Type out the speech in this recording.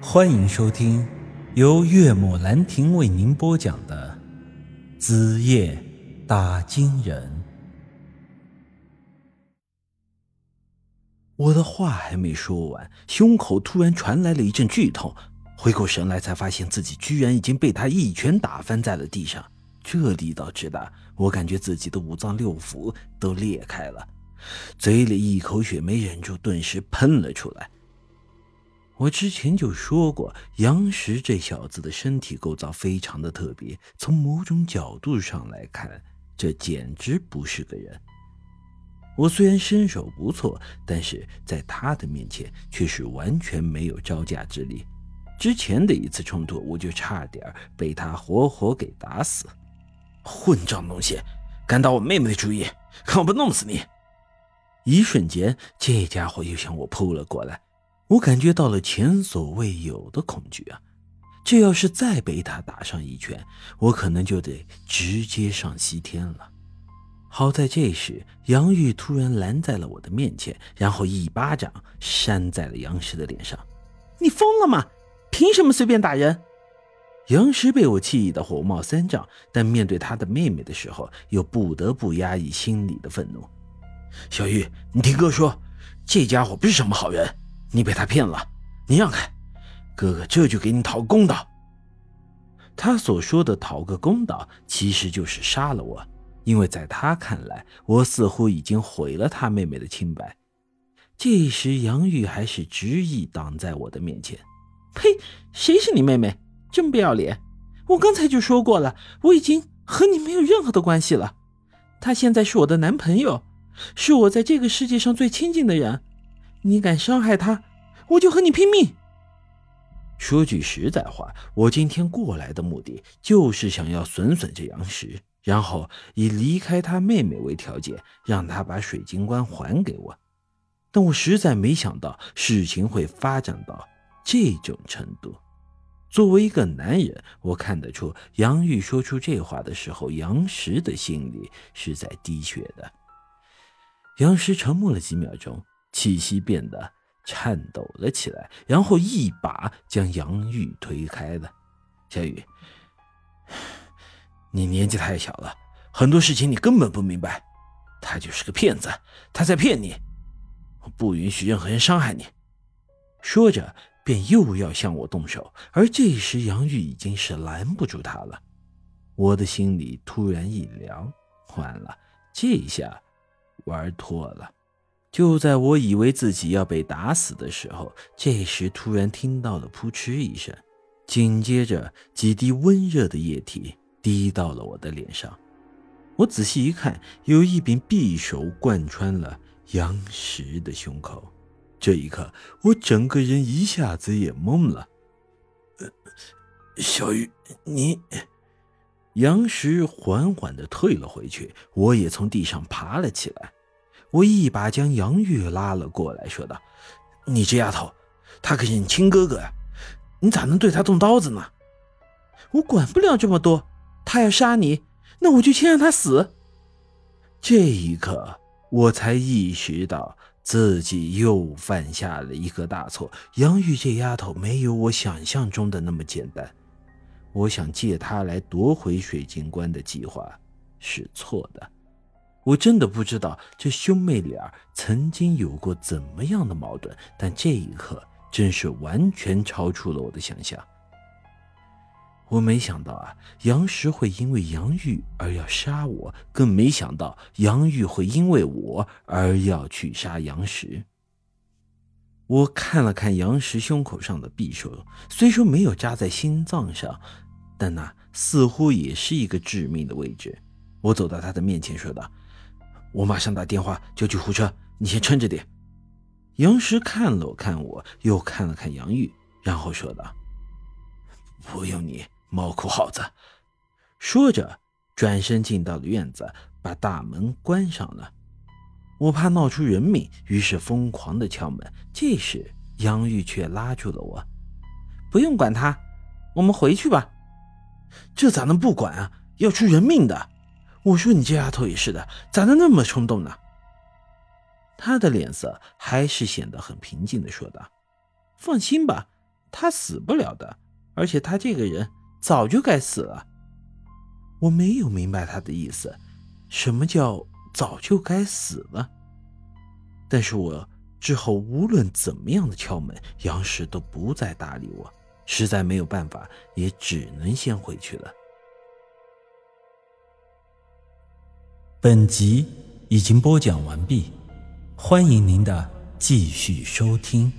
欢迎收听由岳母兰亭为您播讲的《子夜打金人》。我的话还没说完，胸口突然传来了一阵剧痛。回过神来，才发现自己居然已经被他一拳打翻在了地上。这力道之大，我感觉自己的五脏六腑都裂开了，嘴里一口血没忍住，顿时喷了出来。我之前就说过，杨石这小子的身体构造非常的特别，从某种角度上来看，这简直不是个人。我虽然身手不错，但是在他的面前却是完全没有招架之力。之前的一次冲突，我就差点被他活活给打死。混账东西，敢打我妹妹的主意，看我不弄死你！一瞬间，这家伙又向我扑了过来。我感觉到了前所未有的恐惧啊！这要是再被他打上一拳，我可能就得直接上西天了。好在这时杨玉突然拦在了我的面前，然后一巴掌扇在了杨石的脸上。“你疯了吗？凭什么随便打人？”杨石被我气得火冒三丈，但面对他的妹妹的时候，又不得不压抑心里的愤怒。“小玉，你听哥说，这家伙不是什么好人。”你被他骗了，你让开，哥哥这就给你讨公道。他所说的讨个公道，其实就是杀了我，因为在他看来，我似乎已经毁了他妹妹的清白。这时，杨玉还是执意挡在我的面前。呸！谁是你妹妹？真不要脸！我刚才就说过了，我已经和你没有任何的关系了。他现在是我的男朋友，是我在这个世界上最亲近的人。你敢伤害他，我就和你拼命。说句实在话，我今天过来的目的就是想要损损这杨石，然后以离开他妹妹为条件，让他把水晶棺还给我。但我实在没想到事情会发展到这种程度。作为一个男人，我看得出杨玉说出这话的时候，杨石的心里是在滴血的。杨石沉默了几秒钟。气息变得颤抖了起来，然后一把将杨玉推开了。小雨，你年纪太小了，很多事情你根本不明白。他就是个骗子，他在骗你。我不允许任何人伤害你。说着，便又要向我动手，而这时杨玉已经是拦不住他了。我的心里突然一凉，完了，这下玩脱了。就在我以为自己要被打死的时候，这时突然听到了扑哧一声，紧接着几滴温热的液体滴到了我的脸上。我仔细一看，有一柄匕首贯穿了杨石的胸口。这一刻，我整个人一下子也懵了。呃，小玉，你……杨石缓缓地退了回去，我也从地上爬了起来。我一把将杨玉拉了过来，说道：“你这丫头，他可是你亲哥哥呀，你咋能对他动刀子呢？”我管不了这么多，他要杀你，那我就先让他死。这一刻，我才意识到自己又犯下了一个大错。杨玉这丫头没有我想象中的那么简单，我想借她来夺回水晶棺的计划是错的。我真的不知道这兄妹俩曾经有过怎么样的矛盾，但这一刻真是完全超出了我的想象。我没想到啊，杨石会因为杨玉而要杀我，更没想到杨玉会因为我而要去杀杨石。我看了看杨石胸口上的匕首，虽说没有扎在心脏上，但那似乎也是一个致命的位置。我走到他的面前，说道。我马上打电话叫救护车，你先撑着点。杨石看了看我，又看了看杨玉，然后说道：“不用你，猫哭耗子。”说着，转身进到了院子，把大门关上了。我怕闹出人命，于是疯狂的敲门。这时，杨玉却拉住了我：“不用管他，我们回去吧。”这咋能不管啊？要出人命的！我说：“你这丫头也是的，咋能那么冲动呢？”他的脸色还是显得很平静的说道：“放心吧，他死不了的，而且他这个人早就该死了。我没有明白他的意思，什么叫早就该死了？但是我之后无论怎么样的敲门，杨氏都不再搭理我，实在没有办法，也只能先回去了。本集已经播讲完毕，欢迎您的继续收听。